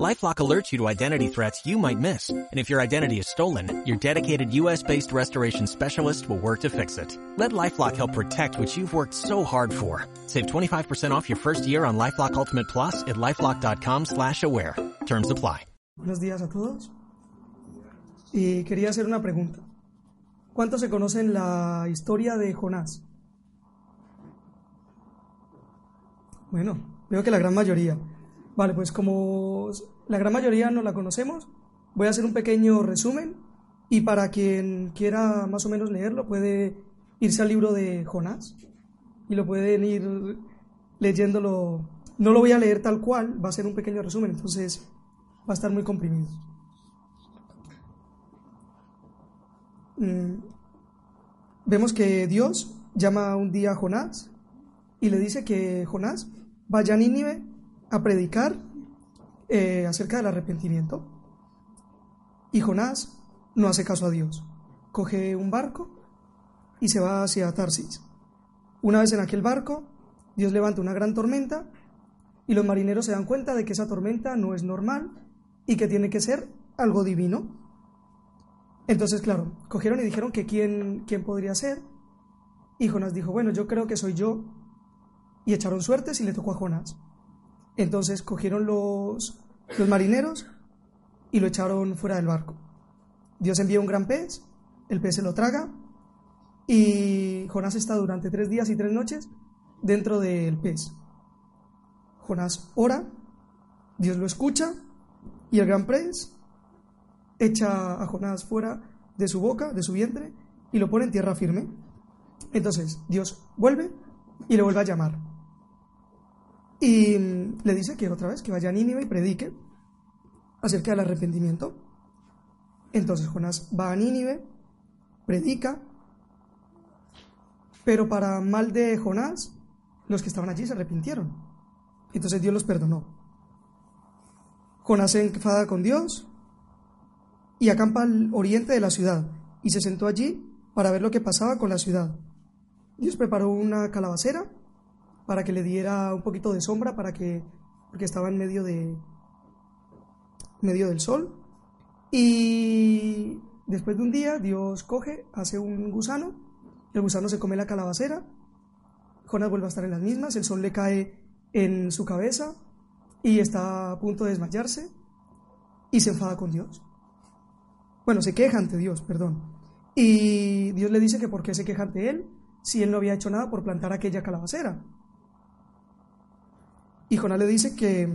LifeLock alerts you to identity threats you might miss. And if your identity is stolen, your dedicated US-based restoration specialist will work to fix it. Let LifeLock help protect what you've worked so hard for. Save 25% off your first year on LifeLock Ultimate Plus at LifeLock.com slash aware. Terms apply. Buenos días a todos. Y quería hacer una pregunta. ¿Cuántos se conocen la historia de Jonás? Bueno, veo que la gran mayoría. Vale, pues como la gran mayoría no la conocemos, voy a hacer un pequeño resumen y para quien quiera más o menos leerlo puede irse al libro de Jonás y lo pueden ir leyéndolo. No lo voy a leer tal cual, va a ser un pequeño resumen, entonces va a estar muy comprimido. Mm, vemos que Dios llama un día a Jonás y le dice que Jonás vaya a Nínive a predicar eh, acerca del arrepentimiento. Y Jonás no hace caso a Dios. Coge un barco y se va hacia Tarsis. Una vez en aquel barco, Dios levanta una gran tormenta y los marineros se dan cuenta de que esa tormenta no es normal y que tiene que ser algo divino. Entonces, claro, cogieron y dijeron que quién, quién podría ser. Y Jonás dijo, bueno, yo creo que soy yo. Y echaron suertes y le tocó a Jonás. Entonces cogieron los, los marineros y lo echaron fuera del barco. Dios envía un gran pez, el pez se lo traga y Jonás está durante tres días y tres noches dentro del pez. Jonás ora, Dios lo escucha y el gran pez echa a Jonás fuera de su boca, de su vientre, y lo pone en tierra firme. Entonces Dios vuelve y le vuelve a llamar. Y le dice que otra vez que vaya a Nínive y predique acerca del arrepentimiento. Entonces Jonás va a Nínive, predica, pero para mal de Jonás, los que estaban allí se arrepintieron. Entonces Dios los perdonó. Jonás se enfada con Dios y acampa al oriente de la ciudad y se sentó allí para ver lo que pasaba con la ciudad. Dios preparó una calabacera para que le diera un poquito de sombra, para que, porque estaba en medio, de, medio del sol. Y después de un día, Dios coge, hace un gusano, el gusano se come la calabacera, Jonás vuelve a estar en las mismas, el sol le cae en su cabeza y está a punto de desmayarse y se enfada con Dios. Bueno, se queja ante Dios, perdón. Y Dios le dice que por qué se queja ante él si él no había hecho nada por plantar aquella calabacera. Y Jonás le dice que,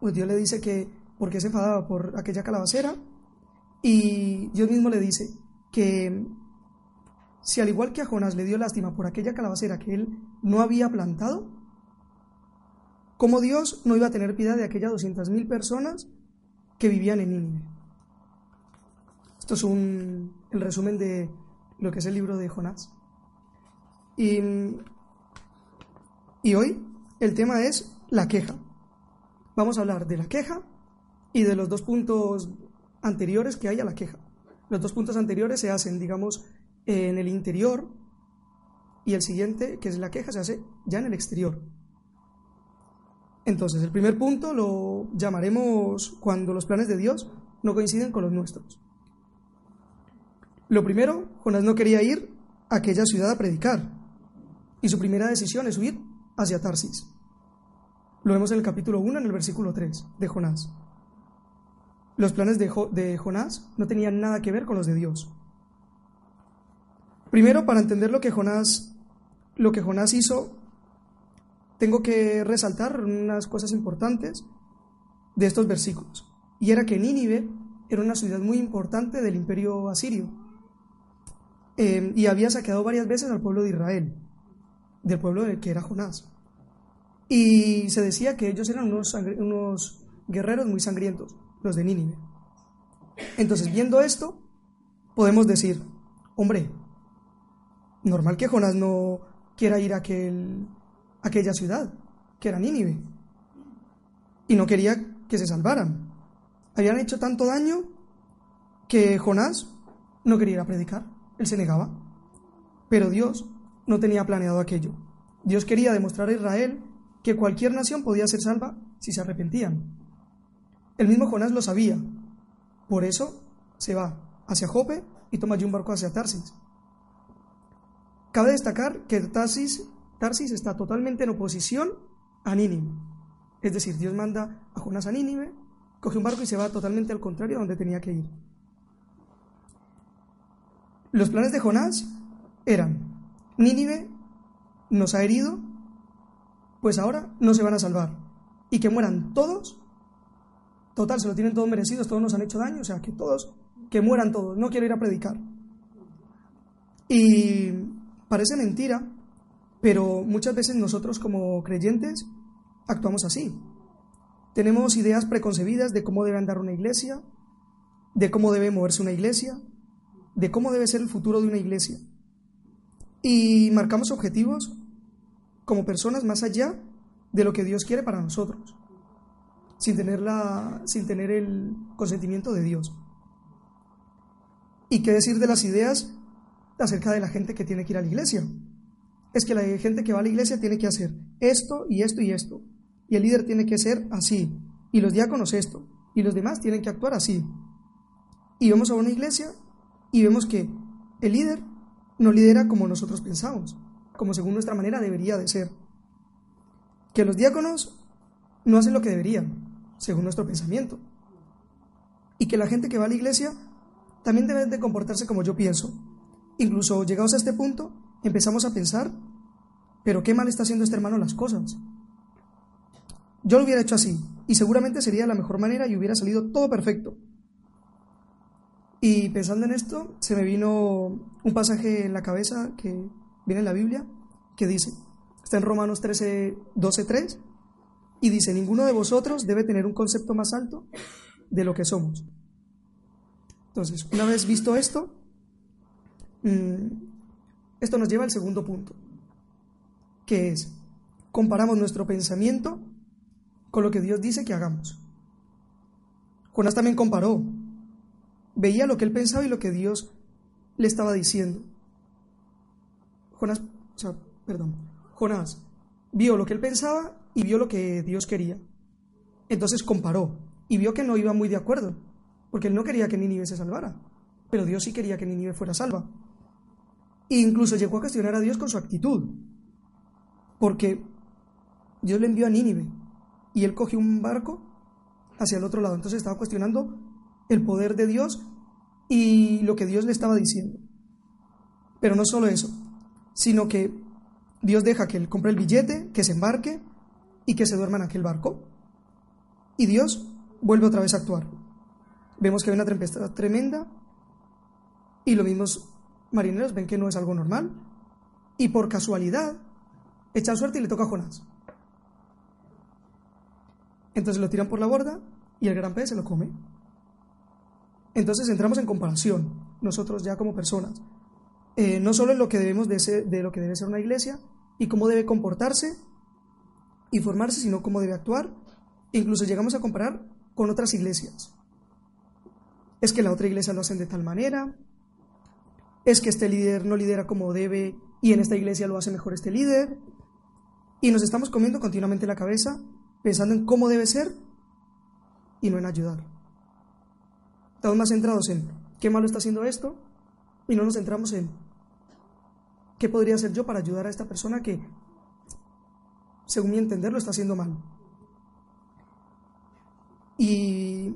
pues Dios le dice que, ¿por qué se enfadaba por aquella calabacera? Y Dios mismo le dice que si al igual que a Jonás le dio lástima por aquella calabacera que él no había plantado, ¿cómo Dios no iba a tener piedad de aquellas 200.000 personas que vivían en Nínive? Esto es un, el resumen de lo que es el libro de Jonás. Y, y hoy el tema es la queja. Vamos a hablar de la queja y de los dos puntos anteriores que hay a la queja. Los dos puntos anteriores se hacen, digamos, en el interior y el siguiente, que es la queja, se hace ya en el exterior. Entonces, el primer punto lo llamaremos cuando los planes de Dios no coinciden con los nuestros. Lo primero, Jonás no quería ir a aquella ciudad a predicar y su primera decisión es huir hacia Tarsis. Lo vemos en el capítulo 1, en el versículo 3 de Jonás. Los planes de, Jonás no tenían nada que ver con los de Dios. Primero, para entender lo que Jonás, lo que Jonás hizo, tengo que resaltar unas cosas importantes de estos versículos. Y era que Nínive era una ciudad muy importante del imperio asirio. Eh, y había saqueado varias veces al pueblo de Israel del pueblo que era Jonás. Y se decía que ellos eran unos, unos guerreros muy sangrientos, los de Nínive. Entonces, viendo esto, podemos decir, hombre, normal que Jonás no quiera ir a, aquel, aquella ciudad, que era Nínive, y no quería que se salvaran. habían hecho tanto daño que Jonás no quería ir a predicar, él se negaba. Pero Dios no tenía planeado aquello. Dios quería demostrar a Israel que cualquier nación podía ser salva si se arrepentían. El mismo Jonás lo sabía. Por eso se va hacia Jope y toma allí un barco hacia Tarsis. Cabe destacar que Tarsis, Tarsis está totalmente en oposición a Nínive. Es decir, Dios manda a Jonás a Nínive, coge un barco y se va totalmente al contrario a donde tenía que ir. Los planes de Jonás eran, Nínive nos ha herido, pues ahora no se van a salvar. Y que mueran todos. Total, se lo tienen todos merecidos, todos nos han hecho daño, o sea, que todos, que mueran todos, no quiero ir a predicar. Y parece mentira, pero muchas veces nosotros como creyentes actuamos así. Tenemos ideas preconcebidas de cómo debe andar una iglesia, de cómo debe moverse una iglesia, de cómo debe ser el futuro de una iglesia. Y marcamos objetivos como personas más allá de lo que Dios quiere para nosotros, sin tener, la, sin tener el consentimiento de Dios. ¿Y qué decir de las ideas acerca de la gente que tiene que ir a la iglesia? Es que la gente que va a la iglesia tiene que hacer esto y esto y esto. Y el líder tiene que ser así. Y los diáconos esto. Y los demás tienen que actuar así. Y vamos a una iglesia y vemos que el líder no lidera como nosotros pensamos, como según nuestra manera debería de ser. Que los diáconos no hacen lo que deberían, según nuestro pensamiento. Y que la gente que va a la iglesia también debe de comportarse como yo pienso. Incluso llegados a este punto, empezamos a pensar, pero qué mal está haciendo este hermano las cosas. Yo lo hubiera hecho así, y seguramente sería la mejor manera y hubiera salido todo perfecto. Y pensando en esto, se me vino un pasaje en la cabeza que viene en la Biblia, que dice, está en Romanos 13, 12, 3, y dice, ninguno de vosotros debe tener un concepto más alto de lo que somos. Entonces, una vez visto esto, mm, esto nos lleva al segundo punto, que es, comparamos nuestro pensamiento con lo que Dios dice que hagamos. Jonás también comparó veía lo que él pensaba y lo que Dios le estaba diciendo. Jonás, perdón, Jonás vio lo que él pensaba y vio lo que Dios quería. Entonces comparó y vio que no iba muy de acuerdo, porque él no quería que Nínive se salvara, pero Dios sí quería que Nínive fuera salva. E incluso llegó a cuestionar a Dios con su actitud, porque Dios le envió a Nínive y él cogió un barco hacia el otro lado, entonces estaba cuestionando el poder de Dios y lo que Dios le estaba diciendo. Pero no solo eso, sino que Dios deja que él compre el billete, que se embarque y que se duerma en aquel barco. Y Dios vuelve otra vez a actuar. Vemos que hay una tempestad tremenda y los mismos marineros ven que no es algo normal y por casualidad echan suerte y le toca a Jonás. Entonces lo tiran por la borda y el gran pez se lo come. Entonces entramos en comparación, nosotros ya como personas, eh, no solo en lo que debemos de, ser, de lo que debe ser una iglesia y cómo debe comportarse y formarse, sino cómo debe actuar. incluso llegamos a comparar con otras iglesias. Es que la otra iglesia lo hacen de tal manera, es que este líder no lidera como debe y en esta iglesia lo hace mejor este líder. Y nos estamos comiendo continuamente la cabeza pensando en cómo debe ser y no en ayudar. Estamos más centrados en qué malo está haciendo esto y no nos centramos en qué podría hacer yo para ayudar a esta persona que, según mi entender, lo está haciendo mal. Y,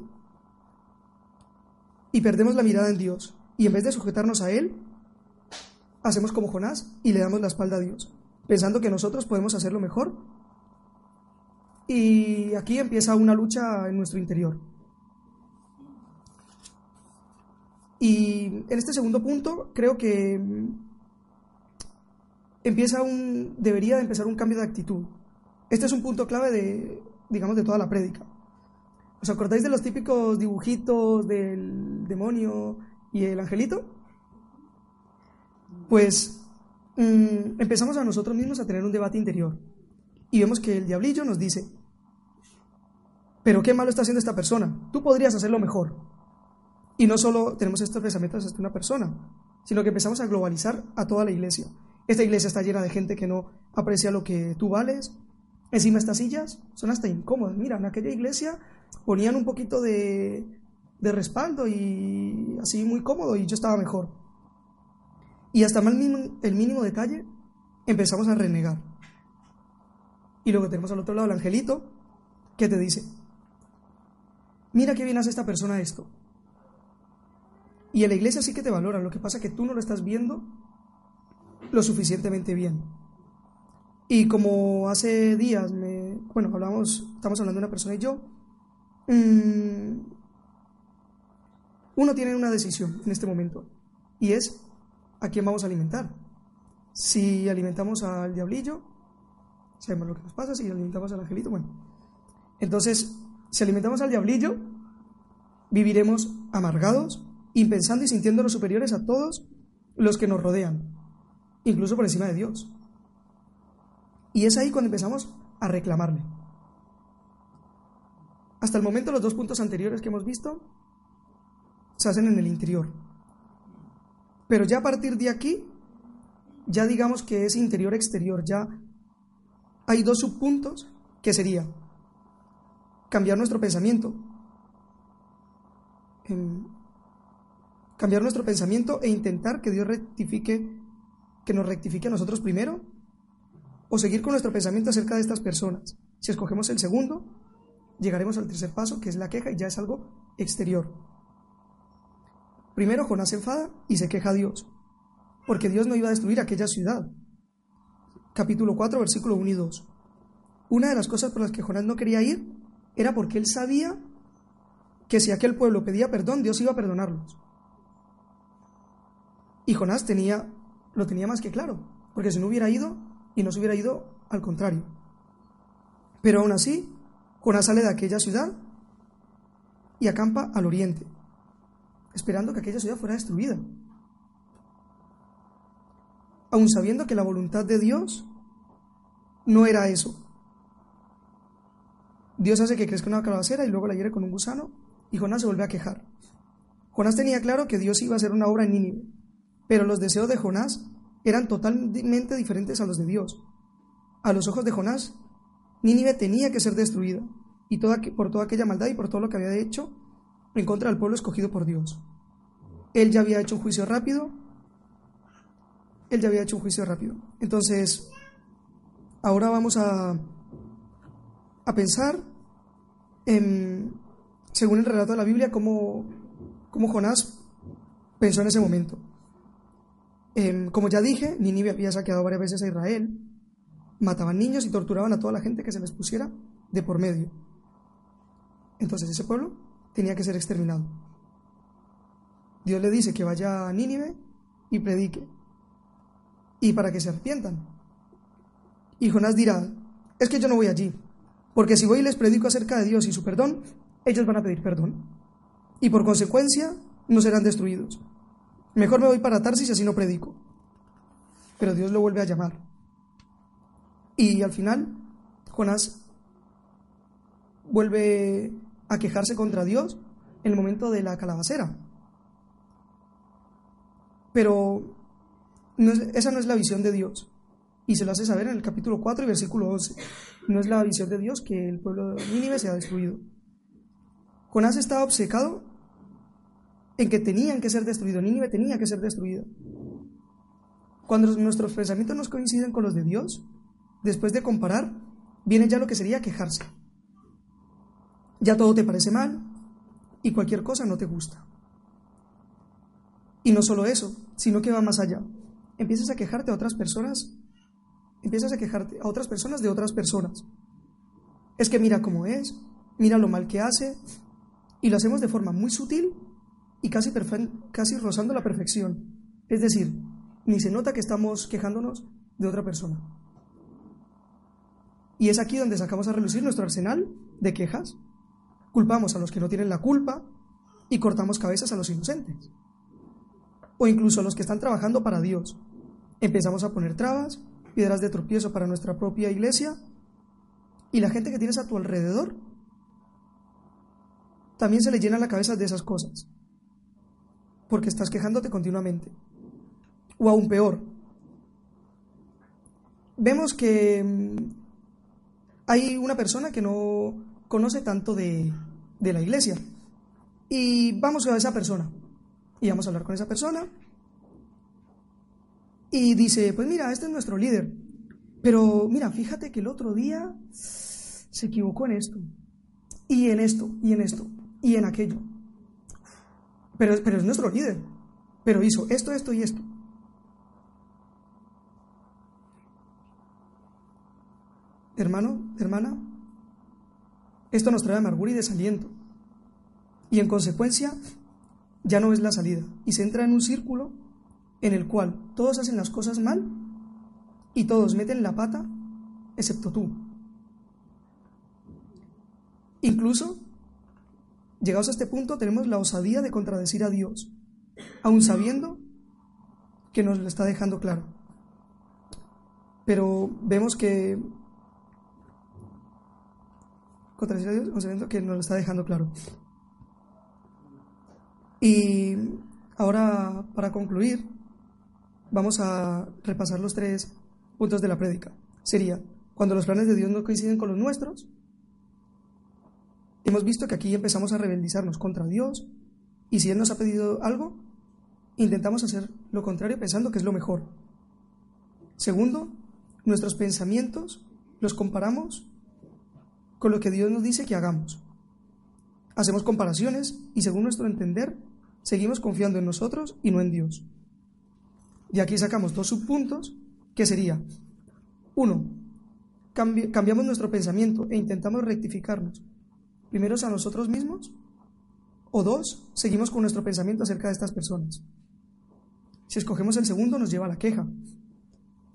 y perdemos la mirada en Dios. Y en vez de sujetarnos a Él, hacemos como Jonás y le damos la espalda a Dios, pensando que nosotros podemos hacerlo mejor. Y aquí empieza una lucha en nuestro interior. Y en este segundo punto creo que empieza un, debería de empezar un cambio de actitud. Este es un punto clave de, digamos, de toda la prédica. ¿Os acordáis de los típicos dibujitos del demonio y el angelito? Pues mm, empezamos a nosotros mismos a tener un debate interior y vemos que el diablillo nos dice, pero qué malo está haciendo esta persona. Tú podrías hacerlo mejor. Y no solo tenemos estos pensamientos hasta una persona, sino que empezamos a globalizar a toda la iglesia. Esta iglesia está llena de gente que no aprecia lo que tú vales. Encima estas sillas son hasta incómodas. Mira, en aquella iglesia ponían un poquito de, de respaldo y así muy cómodo y yo estaba mejor. Y hasta mal el mínimo detalle empezamos a renegar. Y luego tenemos al otro lado el angelito que te dice, mira qué bien hace esta persona esto. Y en la iglesia sí que te valora, lo que pasa es que tú no lo estás viendo lo suficientemente bien. Y como hace días, me, bueno, hablamos, estamos hablando de una persona y yo, mmm, uno tiene una decisión en este momento y es a quién vamos a alimentar. Si alimentamos al diablillo, sabemos lo que nos pasa, si alimentamos al angelito, bueno. Entonces, si alimentamos al diablillo, viviremos amargados, impensando y sintiéndonos superiores a todos los que nos rodean, incluso por encima de Dios. Y es ahí cuando empezamos a reclamarle. Hasta el momento los dos puntos anteriores que hemos visto se hacen en el interior. Pero ya a partir de aquí, ya digamos que es interior-exterior, ya hay dos subpuntos que sería cambiar nuestro pensamiento, cambiar nuestro pensamiento e intentar que Dios rectifique, que nos rectifique a nosotros primero, o seguir con nuestro pensamiento acerca de estas personas. Si escogemos el segundo, llegaremos al tercer paso, que es la queja, y ya es algo exterior. Primero Jonás se enfada y se queja a Dios, porque Dios no iba a destruir aquella ciudad. Capítulo 4, versículo 1 y 2. Una de las cosas por las que Jonás no quería ir era porque él sabía que si aquel pueblo pedía perdón, Dios iba a perdonarlos. Y Jonás tenía, lo tenía más que claro, porque si no hubiera ido, y no se hubiera ido al contrario. Pero aún así, Jonás sale de aquella ciudad y acampa al oriente, esperando que aquella ciudad fuera destruida. Aun sabiendo que la voluntad de Dios no era eso. Dios hace que crezca una calabacera y luego la hiere con un gusano y Jonás se vuelve a quejar. Jonás tenía claro que Dios iba a hacer una obra en Nínive, pero los deseos de Jonás eran totalmente diferentes a los de Dios. A los ojos de Jonás, Nínive tenía que ser destruida, y por toda aquella maldad y por todo lo que había hecho en contra del pueblo escogido por Dios. Él ya había hecho un juicio rápido. Él ya había hecho un juicio rápido. Entonces, ahora vamos a, a pensar, en, según el relato de la Biblia, cómo, cómo Jonás pensó en ese momento. Em, como ya dije, Nínive había saqueado varias veces a Israel, mataban niños y torturaban a toda la gente que se les pusiera de por medio. Entonces ese pueblo tenía que ser exterminado. Dios le dice que vaya a Nínive y predique, y para que se arrepientan. Y Jonás dirá, es que yo no voy allí, porque si voy y les predico acerca de Dios y su perdón, ellos van a pedir perdón, y por consecuencia no serán destruidos. Mejor me voy para Tarsis y así no predico. Pero Dios lo vuelve a llamar. Y al final, Jonás vuelve a quejarse contra Dios en el momento de la calabacera. Pero esa no es la visión de Dios. Y se lo hace saber en el capítulo 4 y versículo 11. No es la visión de Dios que el pueblo de Nínive sea destruido. Jonás estaba obcecado en que tenían que ser destruidos. Nínive tenía que ser destruido. Cuando nuestros pensamientos nos coinciden con los de Dios, después de comparar, viene ya lo que sería quejarse. Ya todo te parece mal y cualquier cosa no te gusta. Y no solo eso, sino que va más allá. Empiezas a quejarte a otras personas, empiezas a quejarte a otras personas de otras personas. Es que mira cómo es, mira lo mal que hace, y lo hacemos de forma muy sutil y casi, casi rozando la perfección. Es decir, ni se nota que estamos quejándonos de otra persona. Y es aquí donde sacamos a relucir nuestro arsenal de quejas. Culpamos a los que no tienen la culpa y cortamos cabezas a los inocentes. O incluso a los que están trabajando para Dios. Empezamos a poner trabas, piedras de tropiezo para nuestra propia iglesia y la gente que tienes a tu alrededor también se le llena la cabeza de esas cosas, porque estás quejándote continuamente. O aún peor, vemos que mm, hay una persona que no conoce tanto de, de la iglesia. Y vamos a esa persona. Y vamos a hablar con esa persona. Y dice, pues mira, este es nuestro líder. Pero mira, fíjate que el otro día se equivocó en esto. Y en esto, y en esto, y en aquello. Pero, pero es nuestro líder. Pero hizo esto, esto y esto. Hermano, hermana, esto nos trae amargura y desaliento. Y en consecuencia, ya no es la salida. Y se entra en un círculo en el cual todos hacen las cosas mal y todos meten la pata, excepto tú. Incluso, llegados a este punto, tenemos la osadía de contradecir a Dios, aun sabiendo que nos lo está dejando claro. Pero vemos que contradecir a Dios, aun sabiendo que nos lo está dejando claro. Y ahora, para concluir, vamos a repasar los tres puntos de la prédica. Sería, cuando los planes de Dios no coinciden con los nuestros, hemos visto que aquí empezamos a rebeldizarnos contra Dios y si Él nos ha pedido algo, intentamos hacer lo contrario pensando que es lo mejor. Segundo, nuestros pensamientos los comparamos con lo que Dios nos dice que hagamos. Hacemos comparaciones y según nuestro entender seguimos confiando en nosotros y no en Dios. Y aquí sacamos dos subpuntos, que sería, uno, cambiamos nuestro pensamiento e intentamos rectificarnos, primero a nosotros mismos, o dos, seguimos con nuestro pensamiento acerca de estas personas. Si escogemos el segundo, nos lleva a la queja.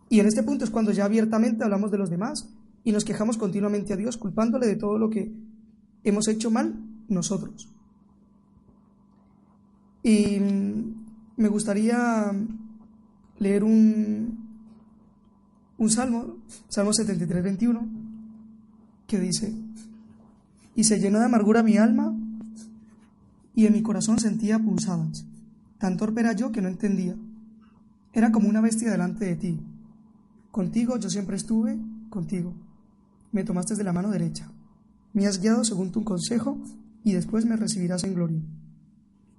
Y en este punto es cuando ya abiertamente hablamos de los demás y nos quejamos continuamente a Dios, culpándole de todo lo que hemos hecho mal nosotros. Y me gustaría leer un, un salmo, Salmo 73, 21, que dice, y se llenó de amargura mi alma y en mi corazón sentía punzadas. Tan torpe era yo que no entendía. Era como una bestia delante de ti. Contigo yo siempre estuve, contigo. Me tomaste de la mano derecha. Me has guiado según tu consejo y después me recibirás en gloria.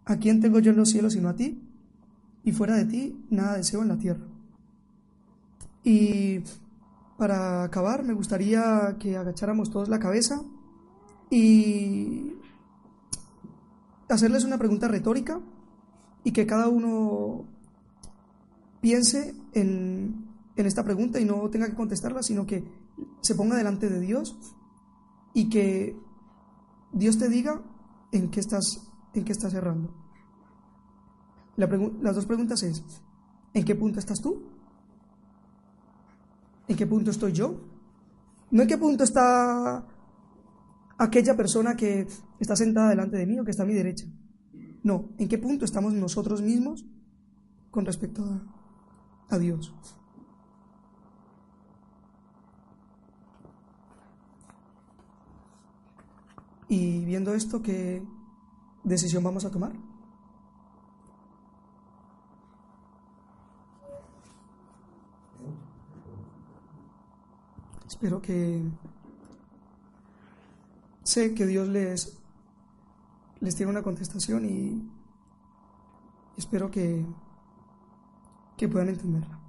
¿A quién tengo yo en los cielos sino a ti? Y fuera de ti nada deseo en la tierra. Y para acabar me gustaría que agacháramos todos la cabeza y hacerles una pregunta retórica y que cada uno piense en, en esta pregunta y no tenga que contestarla, sino que se ponga delante de Dios y que Dios te diga en qué estás ¿en qué estás errando? las dos preguntas es, ¿en qué punto estás tú? ¿En qué punto estoy yo? No en qué punto está aquella persona que está sentada delante de mí o que está a mi derecha. No, ¿en qué punto estamos nosotros mismos con respecto a, Dios? Y viendo esto, ¿qué, decisión vamos a tomar? Espero que sé que Dios les les tiene una contestación y espero que que puedan entenderla.